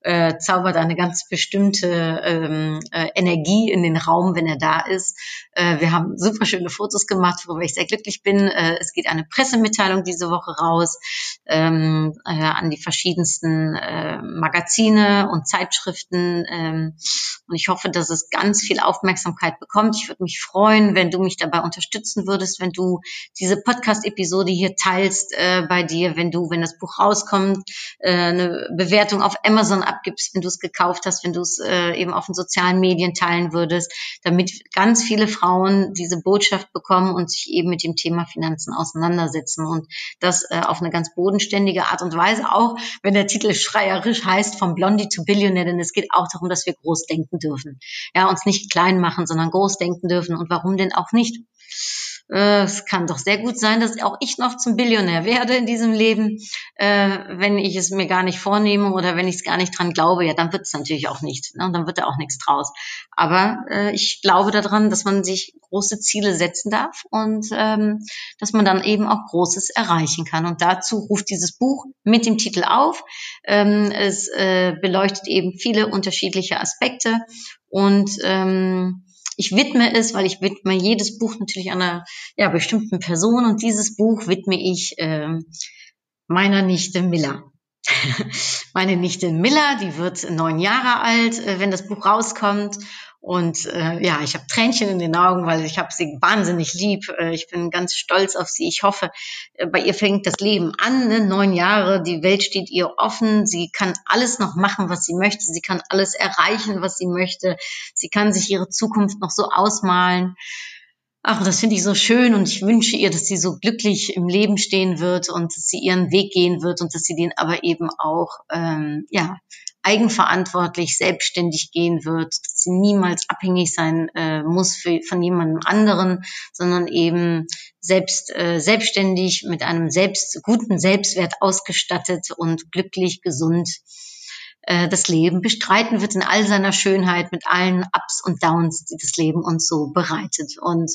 äh, zaubert eine ganz bestimmte ähm, äh, Energie in den Raum, wenn er da ist. Äh, wir haben super schöne Fotos gemacht, worüber ich sehr glücklich bin. Äh, es geht eine Pressemitteilung diese Woche raus ähm, äh, an die verschiedensten äh, Magazine und Zeitschriften. Ähm, und ich hoffe, dass es ganz viel Aufmerksamkeit bekommt. Ich würde mich freuen, wenn du mich dabei unterstützen würdest, wenn du diese Podcast-Episode hier teilst äh, bei dir, wenn du, wenn das Buch rauskommt, äh, eine Bewertung auf Amazon abgibst, wenn du es gekauft hast, wenn du es äh, eben auf den sozialen Medien teilen würdest, damit ganz viele Frauen diese Botschaft bekommen und sich eben mit dem Thema Finanzen auseinandersetzen und das äh, auf eine ganz bodenständige Art und Weise, auch wenn der Titel schreierisch heißt, vom Blondie to Billionaire, denn es geht auch darum, dass wir groß denken dürfen. Ja, uns nicht klein machen, sondern groß denken dürfen und warum denn auch nicht? Äh, es kann doch sehr gut sein, dass auch ich noch zum Billionär werde in diesem Leben, äh, wenn ich es mir gar nicht vornehme oder wenn ich es gar nicht dran glaube, ja, dann wird es natürlich auch nicht. Ne? Und dann wird da auch nichts draus. Aber äh, ich glaube daran, dass man sich große Ziele setzen darf und ähm, dass man dann eben auch Großes erreichen kann. Und dazu ruft dieses Buch mit dem Titel auf. Ähm, es äh, beleuchtet eben viele unterschiedliche Aspekte und ähm, ich widme es, weil ich widme jedes Buch natürlich einer ja, bestimmten Person und dieses Buch widme ich äh, meiner Nichte Miller. Meine Nichte Miller, die wird neun Jahre alt, äh, wenn das Buch rauskommt. Und äh, ja, ich habe Tränchen in den Augen, weil ich habe sie wahnsinnig lieb. Äh, ich bin ganz stolz auf sie. Ich hoffe, äh, bei ihr fängt das Leben an. Ne? Neun Jahre, die Welt steht ihr offen. Sie kann alles noch machen, was sie möchte. Sie kann alles erreichen, was sie möchte. Sie kann sich ihre Zukunft noch so ausmalen. Ach, das finde ich so schön und ich wünsche ihr, dass sie so glücklich im Leben stehen wird und dass sie ihren Weg gehen wird und dass sie den aber eben auch ähm, ja eigenverantwortlich, selbstständig gehen wird, dass sie niemals abhängig sein äh, muss für, von jemandem anderen, sondern eben selbst äh, selbstständig mit einem selbst guten Selbstwert ausgestattet und glücklich, gesund äh, das Leben bestreiten wird in all seiner Schönheit mit allen Ups und Downs, die das Leben uns so bereitet. Und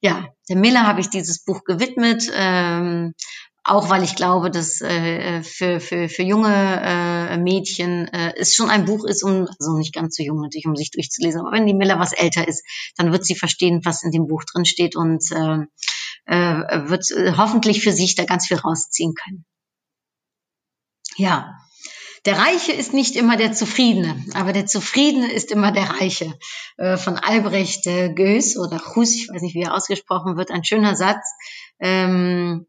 ja, der Miller habe ich dieses Buch gewidmet. Ähm, auch weil ich glaube, dass äh, für, für, für junge äh, Mädchen äh, es schon ein Buch ist, um, also nicht ganz so jung natürlich, um sich durchzulesen, aber wenn die Miller was älter ist, dann wird sie verstehen, was in dem Buch drin steht und äh, äh, wird äh, hoffentlich für sich da ganz viel rausziehen können. Ja, der Reiche ist nicht immer der Zufriedene, aber der Zufriedene ist immer der Reiche. Äh, von Albrecht äh, Goes oder Hus, ich weiß nicht, wie er ausgesprochen wird, ein schöner Satz. Ähm,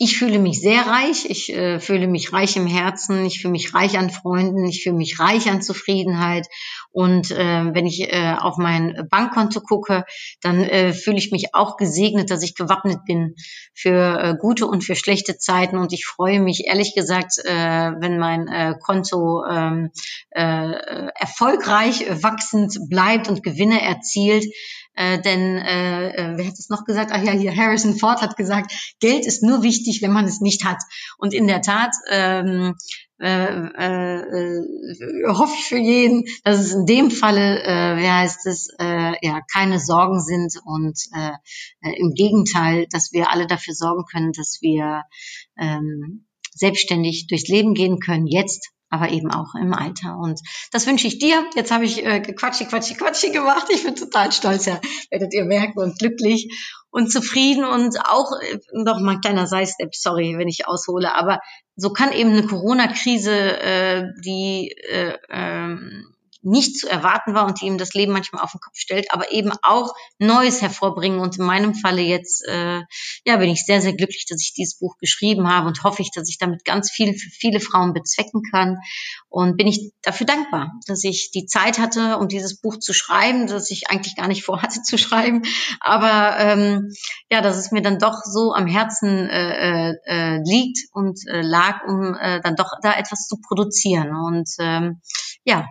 ich fühle mich sehr reich, ich äh, fühle mich reich im Herzen, ich fühle mich reich an Freunden, ich fühle mich reich an Zufriedenheit. Und äh, wenn ich äh, auf mein Bankkonto gucke, dann äh, fühle ich mich auch gesegnet, dass ich gewappnet bin für äh, gute und für schlechte Zeiten. Und ich freue mich ehrlich gesagt, äh, wenn mein äh, Konto ähm, äh, erfolgreich wachsend bleibt und Gewinne erzielt. Äh, denn äh, äh, wer hat es noch gesagt? Ach ja, hier Harrison Ford hat gesagt, Geld ist nur wichtig, wenn man es nicht hat. Und in der Tat ähm, äh, äh, hoffe ich für jeden, dass es in dem Falle, äh, wie heißt es, äh, ja keine Sorgen sind und äh, im Gegenteil, dass wir alle dafür sorgen können, dass wir ähm, selbstständig durchs Leben gehen können, jetzt aber eben auch im Alter. Und das wünsche ich dir. Jetzt habe ich äh, Quatschi, Quatschi, Quatschi gemacht. Ich bin total stolz, ja, werdet ihr merken und glücklich und zufrieden und auch äh, noch mal ein kleiner Sidestep, sorry, wenn ich aushole, aber so kann eben eine Corona-Krise, äh, die äh, ähm, nicht zu erwarten war und die ihm das Leben manchmal auf den Kopf stellt, aber eben auch Neues hervorbringen. Und in meinem Falle jetzt, äh, ja, bin ich sehr, sehr glücklich, dass ich dieses Buch geschrieben habe und hoffe ich, dass ich damit ganz viel für viele Frauen bezwecken kann. Und bin ich dafür dankbar, dass ich die Zeit hatte, um dieses Buch zu schreiben, dass ich eigentlich gar nicht vorhatte zu schreiben. Aber ähm, ja, dass es mir dann doch so am Herzen äh, äh, liegt und äh, lag, um äh, dann doch da etwas zu produzieren. Und ähm, ja,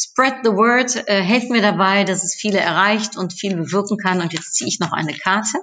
Spread the word, äh, helft mir dabei, dass es viele erreicht und viel bewirken kann. Und jetzt ziehe ich noch eine Karte.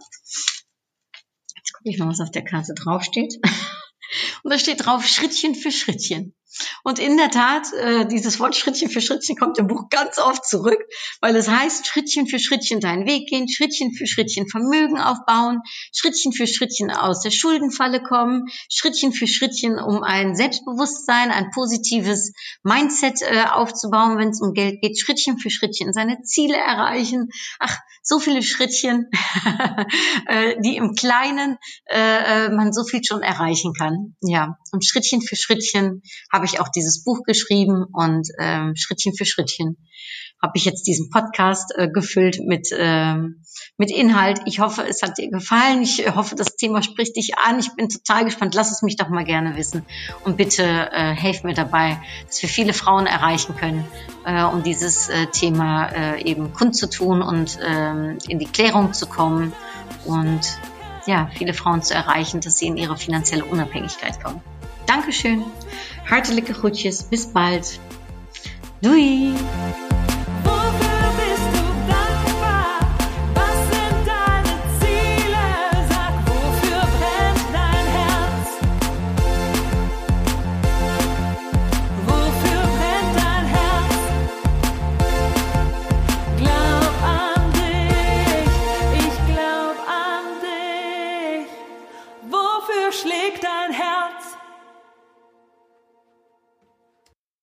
Jetzt gucke ich mal, was auf der Karte draufsteht. Und da steht drauf Schrittchen für Schrittchen. Und in der Tat, äh, dieses Wort Schrittchen für Schrittchen kommt im Buch ganz oft zurück, weil es heißt, Schrittchen für Schrittchen deinen Weg gehen, Schrittchen für Schrittchen Vermögen aufbauen, Schrittchen für Schrittchen aus der Schuldenfalle kommen, Schrittchen für Schrittchen, um ein Selbstbewusstsein, ein positives Mindset äh, aufzubauen, wenn es um Geld geht, Schrittchen für Schrittchen seine Ziele erreichen. Ach, so viele Schrittchen, äh, die im Kleinen äh, äh, man so viel schon erreichen kann. Ja, und Schrittchen für Schrittchen habe ich auch dieses Buch geschrieben und ähm, Schrittchen für Schrittchen habe ich jetzt diesen Podcast äh, gefüllt mit, ähm, mit Inhalt. Ich hoffe, es hat dir gefallen. Ich hoffe, das Thema spricht dich an. Ich bin total gespannt. Lass es mich doch mal gerne wissen. Und bitte äh, helf mir dabei, dass wir viele Frauen erreichen können, äh, um dieses äh, Thema äh, eben kundzutun und äh, in die Klärung zu kommen und ja, viele Frauen zu erreichen, dass sie in ihre finanzielle Unabhängigkeit kommen. Dankeschön. Hartelijke groetjes. Bis bald. Doei!